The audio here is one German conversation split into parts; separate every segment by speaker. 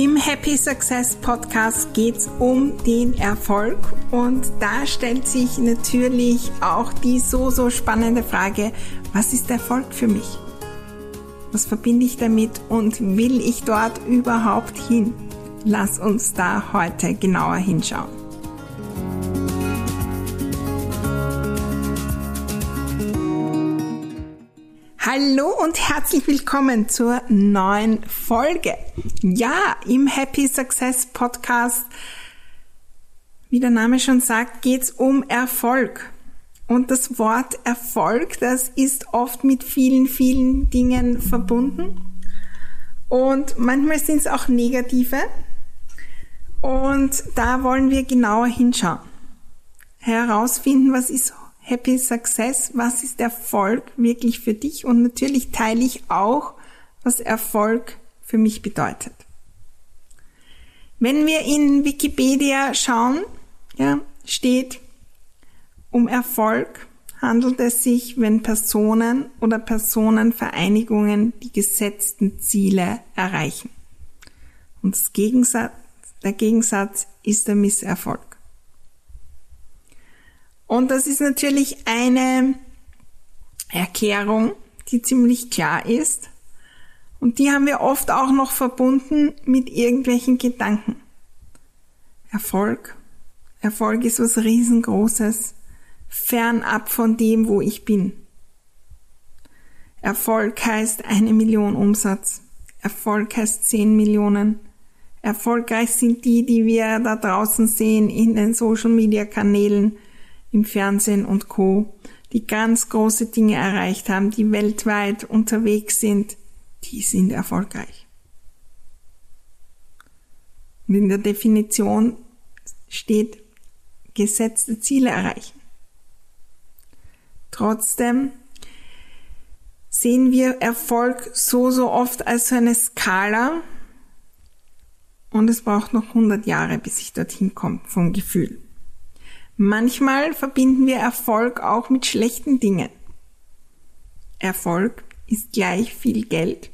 Speaker 1: Im Happy Success Podcast geht es um den Erfolg und da stellt sich natürlich auch die so, so spannende Frage, was ist Erfolg für mich? Was verbinde ich damit und will ich dort überhaupt hin? Lass uns da heute genauer hinschauen. Hallo und herzlich willkommen zur neuen Folge. Ja, im Happy Success Podcast, wie der Name schon sagt, geht's um Erfolg. Und das Wort Erfolg, das ist oft mit vielen, vielen Dingen verbunden. Und manchmal sind es auch negative. Und da wollen wir genauer hinschauen. Herausfinden, was ist Happy Success, was ist Erfolg wirklich für dich? Und natürlich teile ich auch, was Erfolg für mich bedeutet. Wenn wir in Wikipedia schauen, ja, steht, um Erfolg handelt es sich, wenn Personen oder Personenvereinigungen die gesetzten Ziele erreichen. Und das Gegensatz, der Gegensatz ist der Misserfolg. Und das ist natürlich eine Erklärung, die ziemlich klar ist. Und die haben wir oft auch noch verbunden mit irgendwelchen Gedanken. Erfolg. Erfolg ist was riesengroßes, fernab von dem, wo ich bin. Erfolg heißt eine Million Umsatz. Erfolg heißt zehn Millionen. Erfolgreich sind die, die wir da draußen sehen in den Social Media Kanälen, im Fernsehen und Co., die ganz große Dinge erreicht haben, die weltweit unterwegs sind, die sind erfolgreich. Und in der Definition steht gesetzte Ziele erreichen. Trotzdem sehen wir Erfolg so, so oft als so eine Skala und es braucht noch 100 Jahre, bis ich dorthin komme vom Gefühl. Manchmal verbinden wir Erfolg auch mit schlechten Dingen. Erfolg ist gleich viel Geld,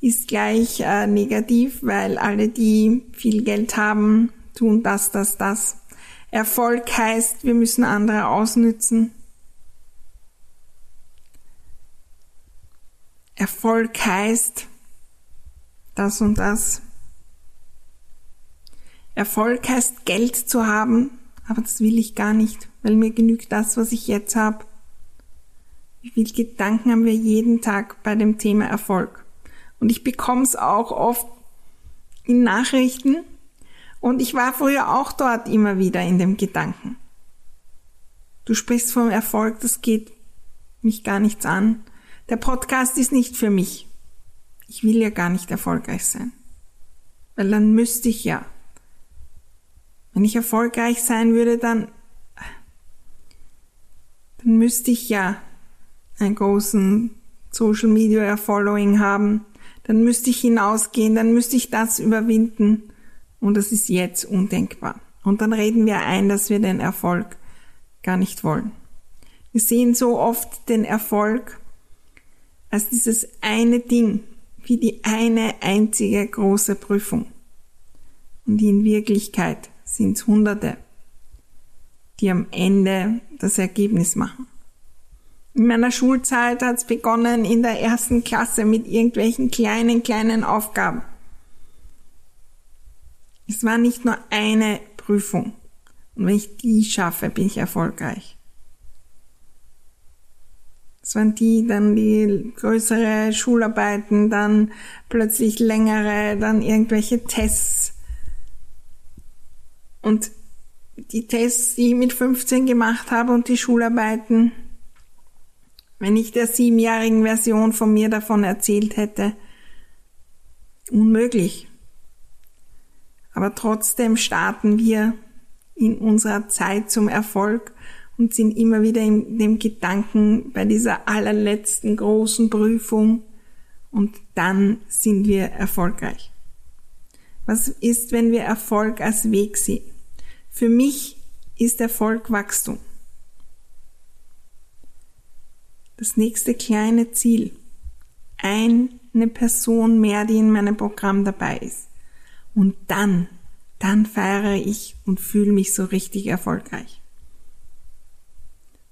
Speaker 1: ist gleich äh, negativ, weil alle, die viel Geld haben, tun das, das, das. Erfolg heißt, wir müssen andere ausnützen. Erfolg heißt das und das. Erfolg heißt Geld zu haben, aber das will ich gar nicht, weil mir genügt das, was ich jetzt habe. Wie viele Gedanken haben wir jeden Tag bei dem Thema Erfolg? Und ich bekomme es auch oft in Nachrichten. Und ich war früher auch dort immer wieder in dem Gedanken. Du sprichst vom Erfolg, das geht mich gar nichts an. Der Podcast ist nicht für mich. Ich will ja gar nicht erfolgreich sein. Weil dann müsste ich ja wenn ich erfolgreich sein würde, dann, dann müsste ich ja einen großen Social Media Following haben. Dann müsste ich hinausgehen, dann müsste ich das überwinden. Und das ist jetzt undenkbar. Und dann reden wir ein, dass wir den Erfolg gar nicht wollen. Wir sehen so oft den Erfolg als dieses eine Ding, wie die eine einzige große Prüfung. Und in Wirklichkeit sind es Hunderte, die am Ende das Ergebnis machen. In meiner Schulzeit hat es begonnen in der ersten Klasse mit irgendwelchen kleinen, kleinen Aufgaben. Es war nicht nur eine Prüfung. Und wenn ich die schaffe, bin ich erfolgreich. Das waren die, dann die größere Schularbeiten, dann plötzlich längere, dann irgendwelche Tests. Und die Tests, die ich mit 15 gemacht habe und die Schularbeiten, wenn ich der siebenjährigen Version von mir davon erzählt hätte, unmöglich. Aber trotzdem starten wir in unserer Zeit zum Erfolg und sind immer wieder in dem Gedanken bei dieser allerletzten großen Prüfung und dann sind wir erfolgreich. Was ist, wenn wir Erfolg als Weg sehen? Für mich ist Erfolg Wachstum. Das nächste kleine Ziel. Eine Person mehr, die in meinem Programm dabei ist. Und dann, dann feiere ich und fühle mich so richtig erfolgreich.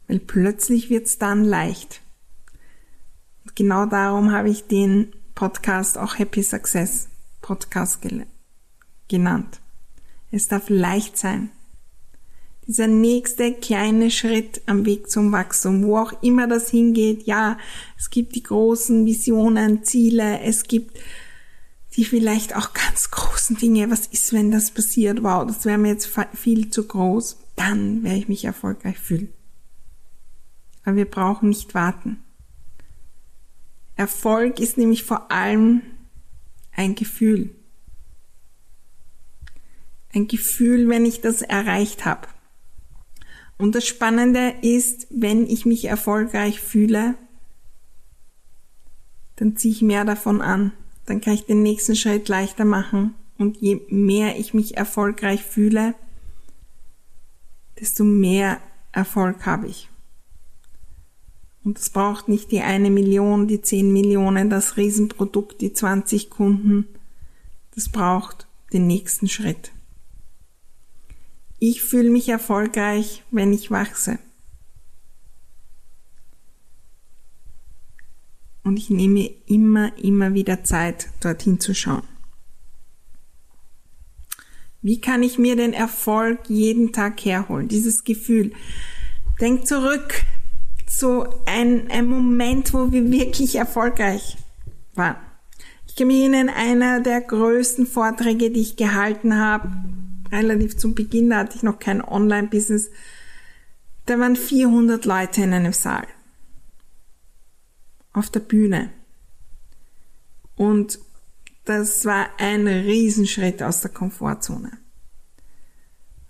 Speaker 1: Weil plötzlich wird's dann leicht. Und genau darum habe ich den Podcast auch Happy Success Podcast genannt. Es darf leicht sein dieser nächste kleine Schritt am Weg zum Wachstum, wo auch immer das hingeht. Ja, es gibt die großen Visionen, Ziele, es gibt die vielleicht auch ganz großen Dinge. Was ist, wenn das passiert? Wow, das wäre mir jetzt viel zu groß. Dann werde ich mich erfolgreich fühlen. Aber wir brauchen nicht warten. Erfolg ist nämlich vor allem ein Gefühl. Ein Gefühl, wenn ich das erreicht habe. Und das Spannende ist, wenn ich mich erfolgreich fühle, dann ziehe ich mehr davon an. Dann kann ich den nächsten Schritt leichter machen. Und je mehr ich mich erfolgreich fühle, desto mehr Erfolg habe ich. Und es braucht nicht die eine Million, die zehn Millionen, das Riesenprodukt, die 20 Kunden. Das braucht den nächsten Schritt. Ich fühle mich erfolgreich, wenn ich wachse. Und ich nehme immer, immer wieder Zeit, dorthin zu schauen. Wie kann ich mir den Erfolg jeden Tag herholen? Dieses Gefühl. Denk zurück. So ein, ein Moment, wo wir wirklich erfolgreich waren. Ich kann mich erinnern, einer der größten Vorträge, die ich gehalten habe, relativ zum Beginn, da hatte ich noch kein Online-Business, da waren 400 Leute in einem Saal. Auf der Bühne. Und das war ein Riesenschritt aus der Komfortzone.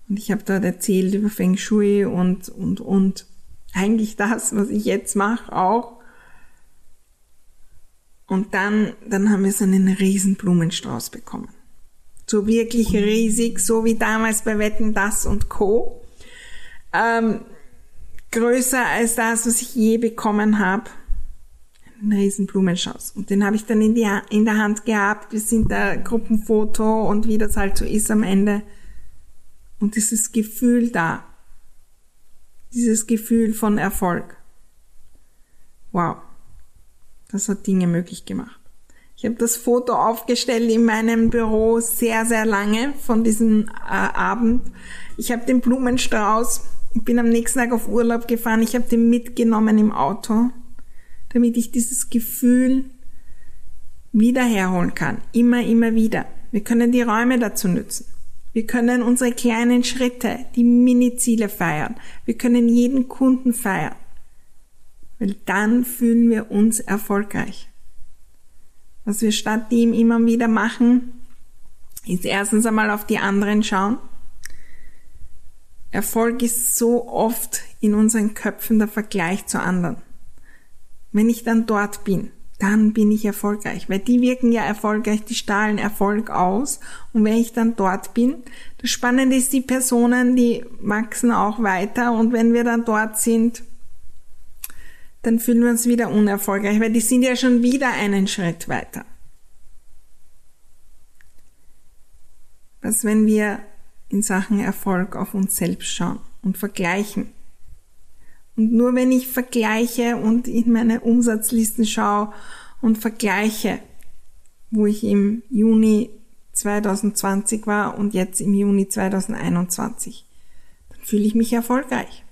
Speaker 1: Und ich habe dort erzählt über Feng Shui und, und, und eigentlich das, was ich jetzt mache, auch. Und dann, dann haben wir so einen riesen Blumenstrauß bekommen so wirklich riesig, so wie damals bei Wetten das und Co. Ähm, größer als das, was ich je bekommen habe. Ein riesen Blumenstrauß. Und den habe ich dann in, die, in der Hand gehabt. Wir sind da Gruppenfoto und wie das halt so ist am Ende. Und dieses Gefühl da. Dieses Gefühl von Erfolg. Wow. Das hat Dinge möglich gemacht. Ich habe das Foto aufgestellt in meinem Büro sehr, sehr lange von diesem äh, Abend. Ich habe den Blumenstrauß, ich bin am nächsten Tag auf Urlaub gefahren, ich habe den mitgenommen im Auto, damit ich dieses Gefühl wieder herholen kann. Immer, immer wieder. Wir können die Räume dazu nutzen. Wir können unsere kleinen Schritte, die Mini-Ziele feiern. Wir können jeden Kunden feiern. Weil dann fühlen wir uns erfolgreich. Was wir statt dem immer wieder machen, ist erstens einmal auf die anderen schauen. Erfolg ist so oft in unseren Köpfen der Vergleich zu anderen. Wenn ich dann dort bin, dann bin ich erfolgreich, weil die wirken ja erfolgreich, die strahlen Erfolg aus. Und wenn ich dann dort bin, das Spannende ist, die Personen, die wachsen auch weiter und wenn wir dann dort sind, dann fühlen wir uns wieder unerfolgreich, weil die sind ja schon wieder einen Schritt weiter. Was, wenn wir in Sachen Erfolg auf uns selbst schauen und vergleichen? Und nur wenn ich vergleiche und in meine Umsatzlisten schaue und vergleiche, wo ich im Juni 2020 war und jetzt im Juni 2021, dann fühle ich mich erfolgreich.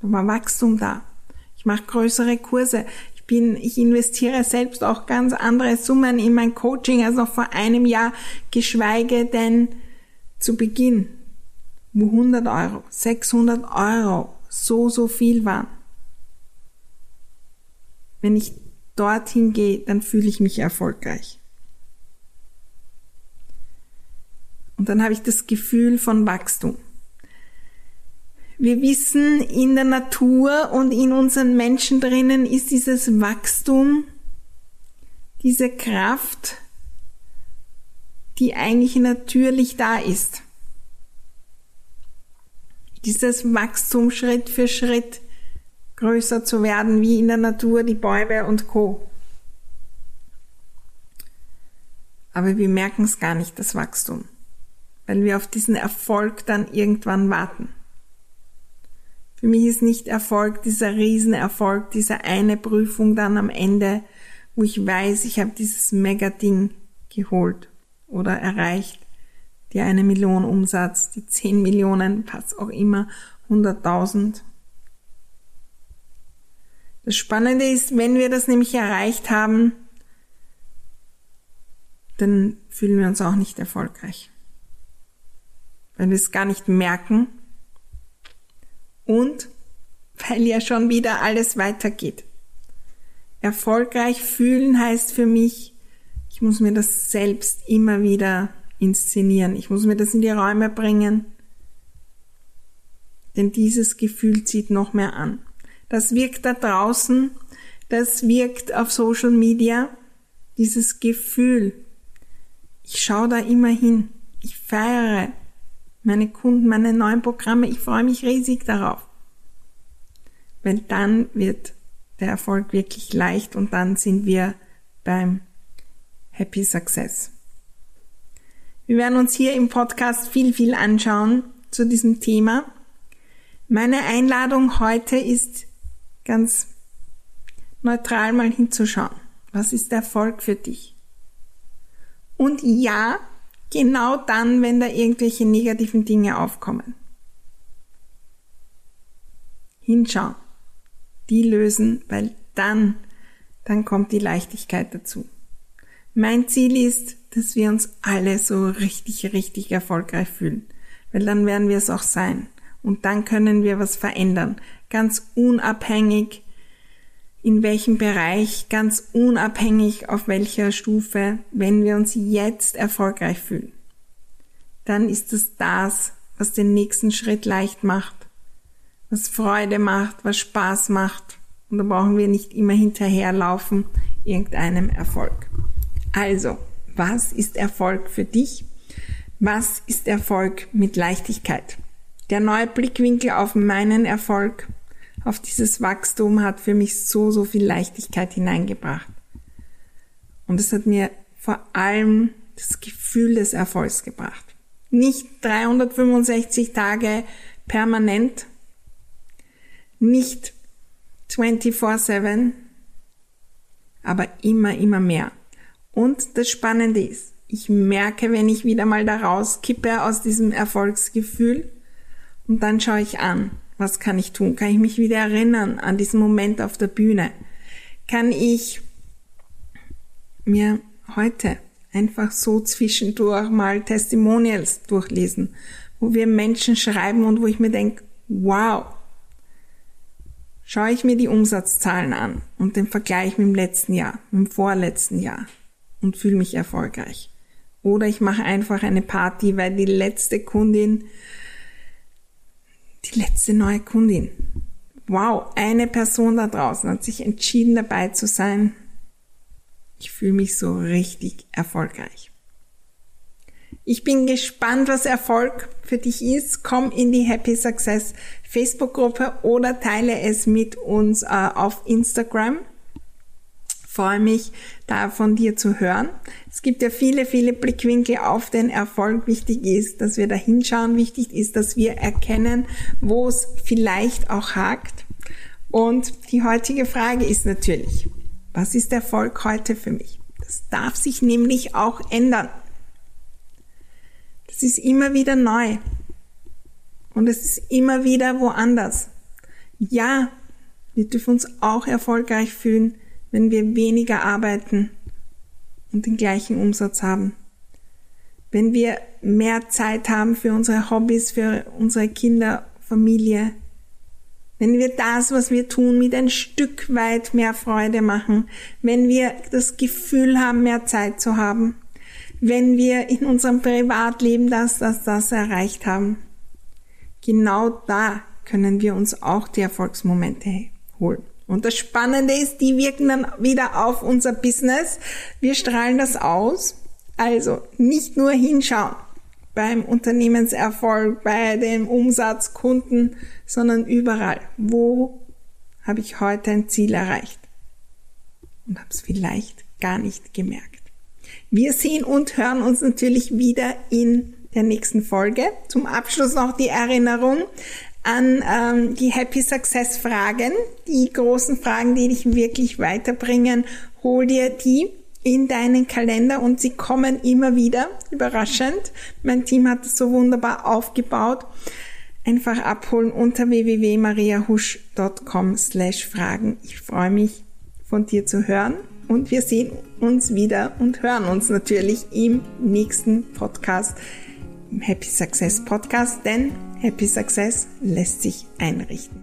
Speaker 1: Da war Wachstum da. Ich mache größere Kurse. Ich bin, ich investiere selbst auch ganz andere Summen in mein Coaching als noch vor einem Jahr, geschweige denn zu Beginn, wo 100 Euro, 600 Euro so, so viel waren. Wenn ich dorthin gehe, dann fühle ich mich erfolgreich. Und dann habe ich das Gefühl von Wachstum. Wir wissen, in der Natur und in unseren Menschen drinnen ist dieses Wachstum, diese Kraft, die eigentlich natürlich da ist. Dieses Wachstum Schritt für Schritt größer zu werden, wie in der Natur die Bäume und Co. Aber wir merken es gar nicht, das Wachstum, weil wir auf diesen Erfolg dann irgendwann warten. Für mich ist nicht Erfolg dieser Riesenerfolg, diese eine Prüfung dann am Ende, wo ich weiß, ich habe dieses Mega-Ding geholt oder erreicht, die eine Million Umsatz, die zehn Millionen, was auch immer, hunderttausend. Das Spannende ist, wenn wir das nämlich erreicht haben, dann fühlen wir uns auch nicht erfolgreich. Weil wir es gar nicht merken, und weil ja schon wieder alles weitergeht. Erfolgreich fühlen heißt für mich, ich muss mir das selbst immer wieder inszenieren. Ich muss mir das in die Räume bringen. Denn dieses Gefühl zieht noch mehr an. Das wirkt da draußen, das wirkt auf Social Media, dieses Gefühl. Ich schaue da immer hin. Ich feiere meine Kunden, meine neuen Programme. Ich freue mich riesig darauf. Weil dann wird der Erfolg wirklich leicht und dann sind wir beim Happy Success. Wir werden uns hier im Podcast viel, viel anschauen zu diesem Thema. Meine Einladung heute ist ganz neutral mal hinzuschauen. Was ist Erfolg für dich? Und ja, Genau dann, wenn da irgendwelche negativen Dinge aufkommen. Hinschauen. Die lösen, weil dann, dann kommt die Leichtigkeit dazu. Mein Ziel ist, dass wir uns alle so richtig, richtig erfolgreich fühlen. Weil dann werden wir es auch sein. Und dann können wir was verändern. Ganz unabhängig in welchem Bereich, ganz unabhängig auf welcher Stufe, wenn wir uns jetzt erfolgreich fühlen. Dann ist es das, was den nächsten Schritt leicht macht, was Freude macht, was Spaß macht. Und da brauchen wir nicht immer hinterherlaufen irgendeinem Erfolg. Also, was ist Erfolg für dich? Was ist Erfolg mit Leichtigkeit? Der neue Blickwinkel auf meinen Erfolg auf dieses Wachstum hat für mich so, so viel Leichtigkeit hineingebracht. Und es hat mir vor allem das Gefühl des Erfolgs gebracht. Nicht 365 Tage permanent, nicht 24-7, aber immer, immer mehr. Und das Spannende ist, ich merke, wenn ich wieder mal da rauskippe aus diesem Erfolgsgefühl und dann schaue ich an, was kann ich tun? Kann ich mich wieder erinnern an diesen Moment auf der Bühne? Kann ich mir heute einfach so zwischendurch mal Testimonials durchlesen, wo wir Menschen schreiben und wo ich mir denke, wow, schaue ich mir die Umsatzzahlen an und den Vergleich mit dem letzten Jahr, mit dem vorletzten Jahr und fühle mich erfolgreich. Oder ich mache einfach eine Party, weil die letzte Kundin die letzte neue Kundin. Wow, eine Person da draußen hat sich entschieden dabei zu sein. Ich fühle mich so richtig erfolgreich. Ich bin gespannt, was Erfolg für dich ist. Komm in die Happy Success Facebook-Gruppe oder teile es mit uns äh, auf Instagram freue mich, da von dir zu hören. Es gibt ja viele, viele Blickwinkel auf den Erfolg. Wichtig ist, dass wir da hinschauen. Wichtig ist, dass wir erkennen, wo es vielleicht auch hakt. Und die heutige Frage ist natürlich, was ist Erfolg heute für mich? Das darf sich nämlich auch ändern. Das ist immer wieder neu. Und es ist immer wieder woanders. Ja, Wir dürfen uns auch erfolgreich fühlen, wenn wir weniger arbeiten und den gleichen Umsatz haben. Wenn wir mehr Zeit haben für unsere Hobbys, für unsere Kinder, Familie. Wenn wir das, was wir tun, mit ein Stück weit mehr Freude machen. Wenn wir das Gefühl haben, mehr Zeit zu haben. Wenn wir in unserem Privatleben das, das, das erreicht haben. Genau da können wir uns auch die Erfolgsmomente holen. Und das Spannende ist, die wirken dann wieder auf unser Business. Wir strahlen das aus. Also nicht nur hinschauen beim Unternehmenserfolg, bei dem Umsatz, Kunden, sondern überall. Wo habe ich heute ein Ziel erreicht? Und habe es vielleicht gar nicht gemerkt. Wir sehen und hören uns natürlich wieder in der nächsten Folge. Zum Abschluss noch die Erinnerung an ähm, die Happy Success Fragen, die großen Fragen, die dich wirklich weiterbringen. Hol dir die in deinen Kalender und sie kommen immer wieder. Überraschend. Mein Team hat es so wunderbar aufgebaut. Einfach abholen unter www.mariahusch.com slash Fragen. Ich freue mich von dir zu hören und wir sehen uns wieder und hören uns natürlich im nächsten Podcast, im Happy Success Podcast, denn Happy Success lässt sich einrichten.